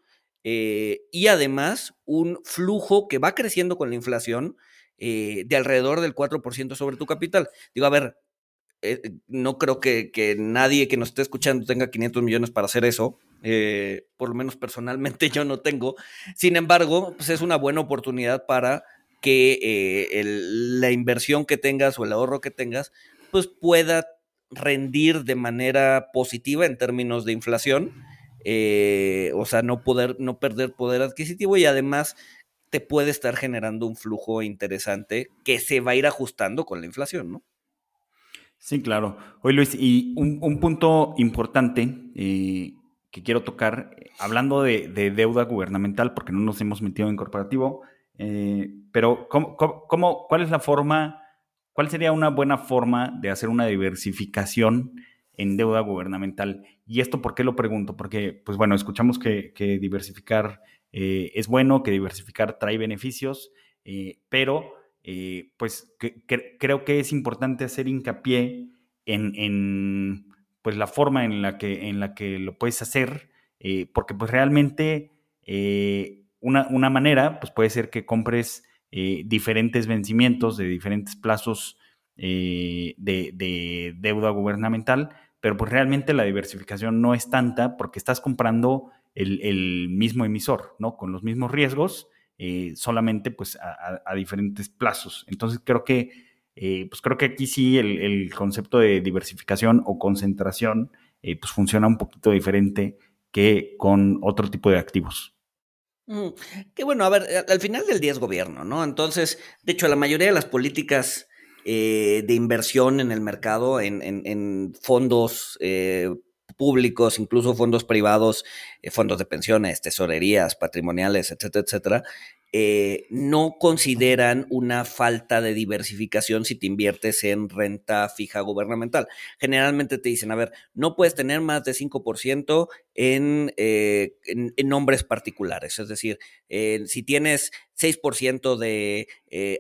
eh, y además un flujo que va creciendo con la inflación eh, de alrededor del 4% sobre tu capital. Digo, a ver, eh, no creo que, que, nadie que nos esté escuchando tenga 500 millones para hacer eso. por lo menos personalmente yo no tengo. Sin embargo, pues es una buena oportunidad para que eh, la inversión que tengas o el ahorro que tengas, pues pueda rendir de manera positiva en términos de inflación, eh, o sea, no, poder, no perder poder adquisitivo y además te puede estar generando un flujo interesante que se va a ir ajustando con la inflación, ¿no? Sí, claro. Oye, Luis, y un, punto importante eh, que quiero tocar, hablando de, de, deuda gubernamental, porque no nos hemos metido en corporativo, eh, pero, ¿cómo, cuál es la forma, cuál sería una buena forma de hacer una diversificación en deuda gubernamental? Y esto, ¿por qué lo pregunto? Porque, pues bueno, escuchamos que, diversificar eh, es bueno, que diversificar trae beneficios, eh, pero pues creo que es importante hacer hincapié en, pues la forma en la que, en la que lo puedes hacer, porque pues realmente una, manera, pues puede ser que compres eh, diferentes vencimientos de diferentes plazos eh, de, deuda gubernamental, pero pues realmente la diversificación no es tanta porque estás comprando el, mismo emisor, ¿no? Con los mismos riesgos, eh, solamente pues a, diferentes plazos. Entonces creo que, pues creo que aquí sí el, el, concepto de diversificación o concentración pues funciona un poquito diferente que con otro tipo de activos. Que bueno, a ver, al final del día es gobierno, ¿no? Entonces, de hecho, la mayoría de las políticas eh, de inversión en el mercado, en, fondos eh, públicos, incluso fondos privados, eh, fondos de pensiones, tesorerías, patrimoniales, etcétera, etcétera, eh, no consideran una falta de diversificación si te inviertes en renta fija gubernamental. Generalmente te dicen, a ver, no puedes tener más de 5% en, eh, en, en, nombres particulares. Es decir, si tienes 6% de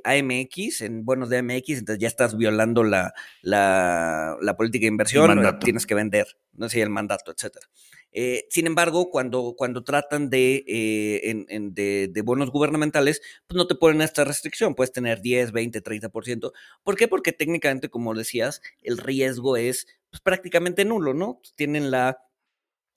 AMX, en bonos de AMX, entonces ya estás violando la, la, la política de inversión, tienes que vender, no sé, el mandato, etcétera. Eh, sin embargo, cuando, cuando tratan de, eh, de, bonos gubernamentales, pues no te ponen esta restricción, puedes tener 10, 20, 30%. ¿Por qué? Porque técnicamente, como decías, el riesgo es pues, prácticamente nulo, ¿no? Tienen la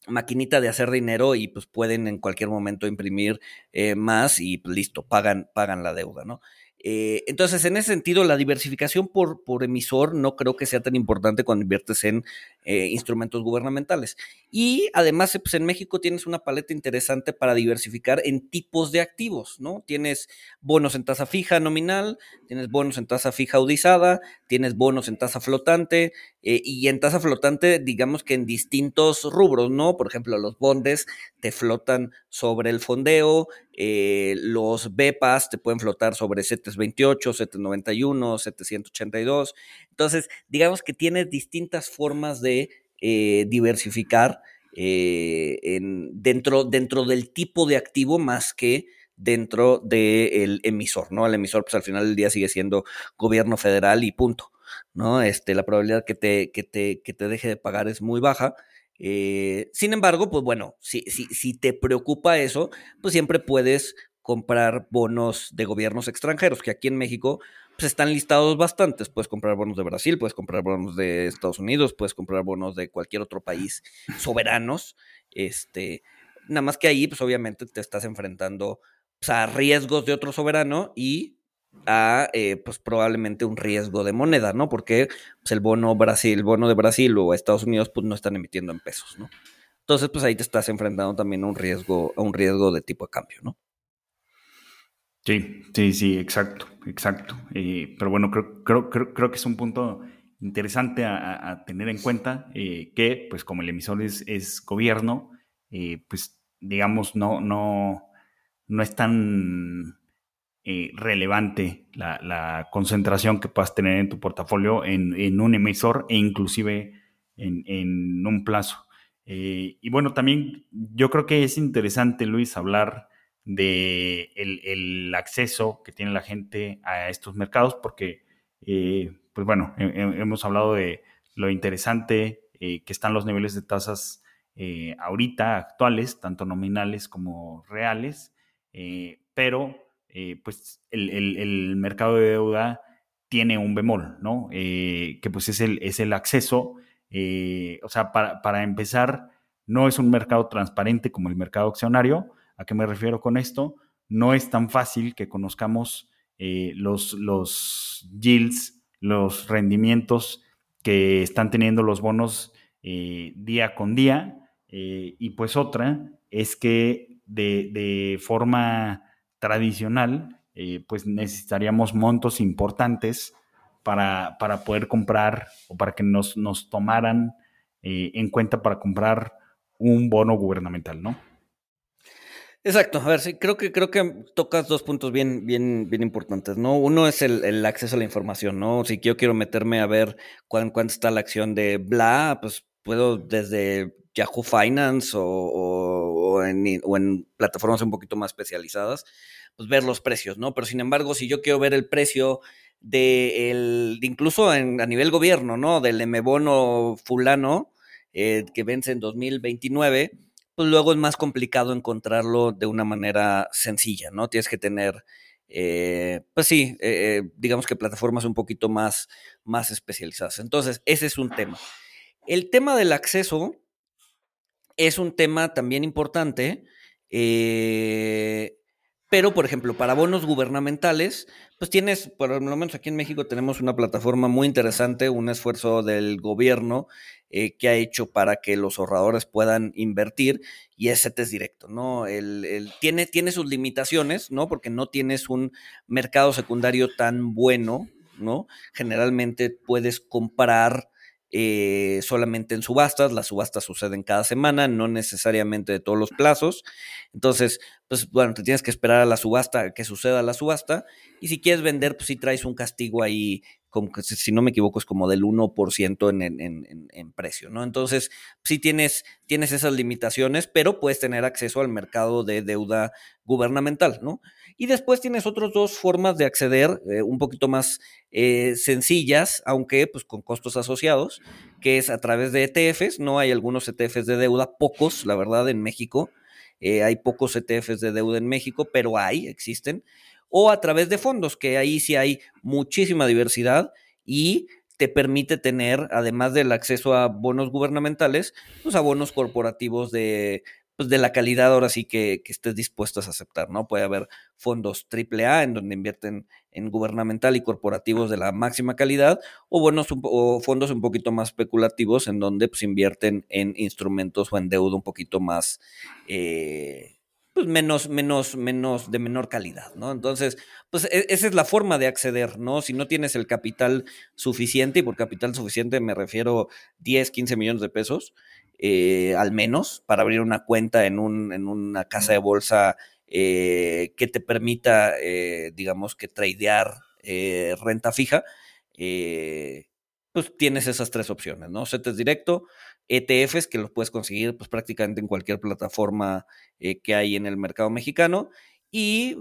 maquinita de hacer dinero y pues pueden en cualquier momento imprimir eh, más y pues, listo, pagan, pagan la deuda, ¿no? Entonces, en ese sentido, la diversificación por, por, emisor no creo que sea tan importante cuando inviertes en eh, instrumentos gubernamentales. Y además, pues en México tienes una paleta interesante para diversificar en tipos de activos, ¿no? Tienes bonos en tasa fija nominal, tienes bonos en tasa fija audizada, tienes bonos en tasa flotante, eh, y en tasa flotante, digamos que en distintos rubros, ¿no? Por ejemplo, los bondes te flotan sobre el fondeo, eh, los BEPAS te pueden flotar sobre 728, 791, 782. Entonces, digamos que tienes distintas formas de eh, diversificar eh, dentro, dentro del tipo de activo más que dentro del emisor, ¿no? El emisor, pues al final del día sigue siendo gobierno federal y punto, ¿no? Este, la probabilidad que te, que te, que te deje de pagar es muy baja. Eh, sin embargo, pues bueno, si, si, si te preocupa eso, pues siempre puedes comprar bonos de gobiernos extranjeros, que aquí en México pues están listados bastantes. Puedes comprar bonos de Brasil, puedes comprar bonos de Estados Unidos, puedes comprar bonos de cualquier otro país soberanos. Este, nada más que ahí, pues obviamente te estás enfrentando pues, a riesgos de otro soberano y a eh, pues probablemente un riesgo de moneda, ¿no? Porque pues, el bono Brasil, el bono de Brasil o Estados Unidos, pues no están emitiendo en pesos, ¿no? Entonces, pues ahí te estás enfrentando también a un riesgo, a un riesgo de tipo de cambio, ¿no? Sí, sí, sí, exacto, exacto. Eh, pero bueno, creo, creo, creo, que es un punto interesante a, tener en cuenta eh, que, pues como el emisor es, gobierno, pues digamos, no, no, no es tan eh, relevante la, concentración que puedas tener en tu portafolio en, un emisor e inclusive en, un plazo. Eh, y bueno, también yo creo que es interesante, Luis, hablar de el, acceso que tiene la gente a estos mercados, porque, eh, pues bueno, hemos hablado de lo interesante que están los niveles de tasas ahorita actuales, tanto nominales como reales, pero eh, pues el, mercado de deuda tiene un bemol, ¿no? Eh, que pues es el, es el acceso, eh, o sea, para, empezar, no es un mercado transparente como el mercado accionario. ¿A qué me refiero con esto? No es tan fácil que conozcamos los, los yields, los rendimientos que están teniendo los bonos día con día. y pues otra es que de, de forma tradicional, eh, pues necesitaríamos montos importantes para, para, poder comprar o para que nos, nos tomaran eh, en cuenta para comprar un bono gubernamental, ¿no? Exacto, a ver, sí, creo que, creo que tocas dos puntos bien, bien, bien importantes, ¿no? Uno es el, acceso a la información, ¿no? Si yo quiero meterme a ver cuánto está la acción de bla, pues puedo desde Yahoo Finance o, en, plataformas un poquito más especializadas, pues ver los precios, ¿no? Pero sin embargo, si yo quiero ver el precio de, el, incluso a nivel gobierno, ¿no? Del M bono fulano eh, que vence en 2029, pues luego es más complicado encontrarlo de una manera sencilla, ¿no? Tienes que tener, eh, pues sí, eh, digamos que plataformas un poquito más, más especializadas. Entonces, ese es un tema. El tema del acceso es un tema también importante. Eh, pero, por ejemplo, para bonos gubernamentales, pues tienes, por lo menos aquí en México tenemos una plataforma muy interesante, un esfuerzo del gobierno eh, que ha hecho para que los ahorradores puedan invertir y es CETES directo, ¿no? El, tiene, tiene sus limitaciones, ¿no? Porque no tienes un mercado secundario tan bueno, ¿no? Generalmente puedes comprar eh, solamente en subastas. Las subastas suceden cada semana, no necesariamente de todos los plazos. Entonces, pues bueno, te tienes que esperar a la subasta, que suceda la subasta. Y si quieres vender, pues si traes un castigo ahí como que si no me equivoco, es como del 1% en, en, en, precio, ¿no? Entonces, sí tienes, tienes esas limitaciones, pero puedes tener acceso al mercado de deuda gubernamental, ¿no? Y después tienes otras dos formas de acceder, eh, un poquito más eh, sencillas, aunque pues con costos asociados, que es a través de ETFs, ¿no? Hay algunos ETFs de deuda, pocos, la verdad, en México. Eh, hay pocos ETFs de deuda en México, pero hay, existen o a través de fondos, que ahí sí hay muchísima diversidad y te permite tener, además del acceso a bonos gubernamentales, pues a bonos corporativos de, pues de la calidad ahora sí que, que, estés dispuestos a aceptar, ¿no? Puede haber fondos AAA en donde invierten en gubernamental y corporativos de la máxima calidad o, bonos, o fondos un poquito más especulativos en donde pues invierten en instrumentos o en deuda un poquito más... Eh, pues menos, menos, menos, de menor calidad, ¿no? Entonces, pues e, esa es la forma de acceder, ¿no? Si no tienes el capital suficiente, y por capital suficiente me refiero 10, 15 millones de pesos, eh, al menos, para abrir una cuenta en, un, en una casa de bolsa que te permita, digamos, que tradear renta fija, pues tienes esas tres opciones, ¿no? CETES directo, ETFs, que los puedes conseguir pues, prácticamente en cualquier plataforma que hay en el mercado mexicano, y,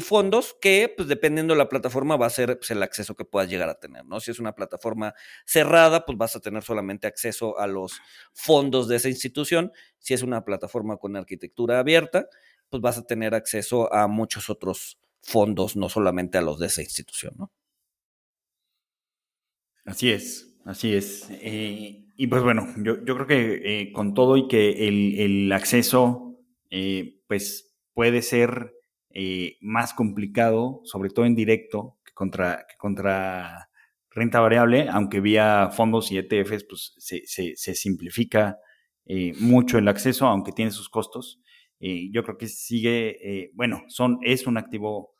fondos que, pues dependiendo de la plataforma, va a ser pues, el acceso que puedas llegar a tener, ¿no? Si es una plataforma cerrada, pues vas a tener solamente acceso a los fondos de esa institución. Si es una plataforma con arquitectura abierta, pues vas a tener acceso a muchos otros fondos, no solamente a los de esa institución, ¿no? Así es, así es. Eh, y pues bueno, yo, creo que eh, con todo y que el, acceso, eh, pues puede ser eh, más complicado, sobre todo en directo, que contra, contra renta variable, aunque vía fondos y ETFs pues, se, simplifica eh, mucho el acceso, aunque tiene sus costos. Eh, yo creo que sigue, bueno, son, es un activo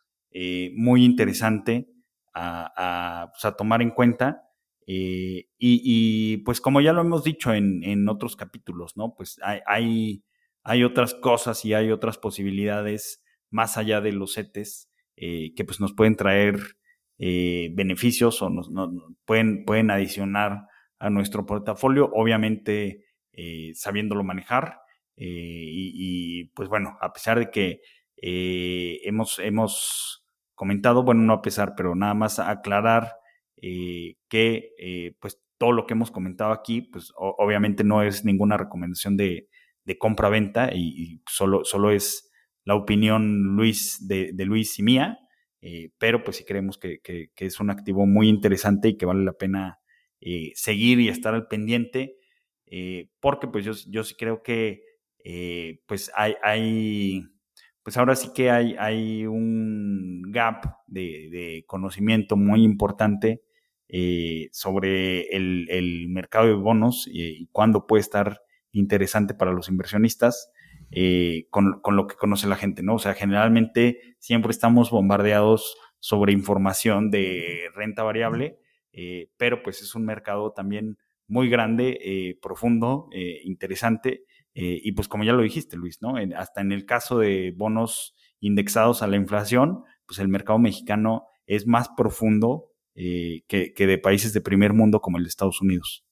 muy interesante a, pues, a, tomar en cuenta. Y, pues como ya lo hemos dicho en, en otros capítulos, ¿no? Pues hay, hay otras cosas y hay otras posibilidades más allá de los CETES eh, que pues nos pueden traer eh, beneficios o nos, pueden, pueden adicionar a nuestro portafolio, obviamente eh, sabiéndolo manejar. Y, pues bueno, a pesar de que hemos, hemos comentado, bueno, no a pesar, pero nada más aclarar que pues todo lo que hemos comentado aquí, pues obviamente no es ninguna recomendación de, compra-venta y, solo, solo es la opinión Luis de, Luis y mía, eh, pero pues sí creemos que, es un activo muy interesante y que vale la pena eh, seguir y estar al pendiente, eh, porque pues yo, yo sí creo que pues hay, hay, pues ahora sí que hay, hay un gap de, conocimiento muy importante sobre el, mercado de bonos y cuándo puede estar interesante para los inversionistas. Eh, con, lo que conoce la gente, ¿no? O sea, generalmente siempre estamos bombardeados sobre información de renta variable, eh, pero pues es un mercado también muy grande, eh, profundo, interesante, y pues como ya lo dijiste, Luis, ¿no? hasta en el caso de bonos indexados a la inflación, pues el mercado mexicano es más profundo que, que de países de primer mundo como el de Estados Unidos.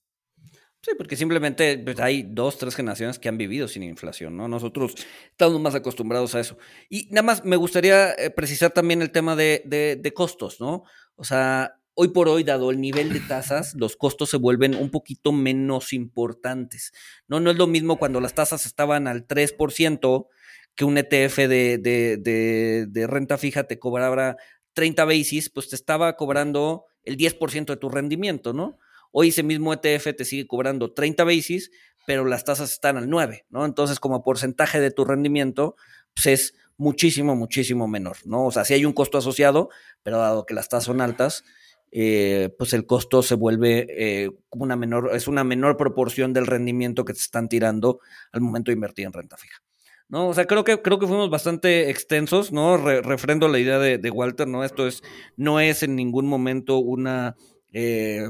Sí, porque simplemente pues, hay dos, tres generaciones que han vivido sin inflación, ¿no? Nosotros estamos más acostumbrados a eso. Y nada más me gustaría eh, precisar también el tema de, de, costos, ¿no? O sea, hoy por hoy, dado el nivel de tasas, los costos se vuelven un poquito menos importantes, ¿no? No es lo mismo cuando las tasas estaban al 3% que un ETF de, de, de renta fija te cobrara 30 basis, pues te estaba cobrando el 10% de tu rendimiento, ¿no? Hoy ese mismo ETF te sigue cobrando 30 basis, pero las tasas están al 9, ¿no? Entonces, como porcentaje de tu rendimiento, pues es muchísimo, muchísimo menor, ¿no? O sea, sí hay un costo asociado, pero dado que las tasas son altas, eh, pues el costo se vuelve eh, una menor, es una menor proporción del rendimiento que te están tirando al momento de invertir en renta fija. ¿no? O sea, creo que, creo que fuimos bastante extensos, ¿no? refrendo la idea de, Walter, ¿no? Esto es, no es en ningún momento una eh,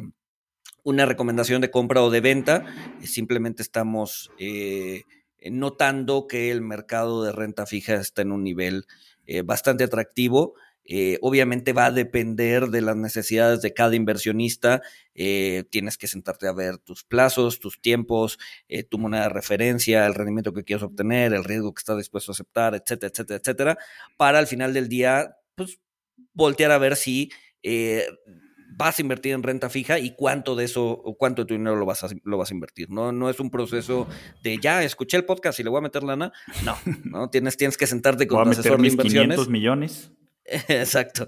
una recomendación de compra o de venta, eh, simplemente estamos eh, notando que el mercado de renta fija está en un nivel eh, bastante atractivo. obviamente va a depender de las necesidades de cada inversionista. tienes que sentarte a ver tus plazos, tus tiempos, tu moneda de referencia, el rendimiento que quieres obtener, el riesgo que estás dispuesto a aceptar, etcétera, etcétera, etcétera, para al final del día, pues, voltear a ver si vas a invertir en renta fija y cuánto de eso, o cuánto de tu dinero lo vas a, lo vas a invertir. No, no es un proceso de ya escuché el podcast y le voy a meter lana. No, no tienes, tienes que sentarte con tu asesor de inversiones. 500 millones. Exacto.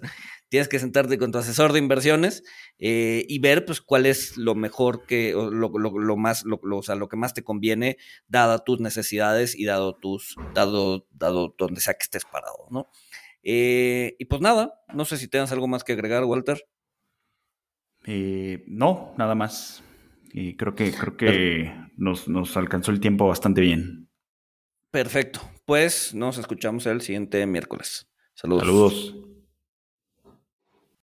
Tienes que sentarte con tu asesor de inversiones eh, y ver pues cuál es lo mejor que, lo, lo, más, lo, o sea, lo que más te conviene, dada tus necesidades y dado tus, dado, dado donde sea que estés parado, ¿no? Eh, y pues nada, no sé si tengas algo más que agregar, Walter. Eh, no, nada más. Y creo que, creo que nos, nos alcanzó el tiempo bastante bien. Perfecto. Pues nos escuchamos el siguiente miércoles. Saludos. Saludos.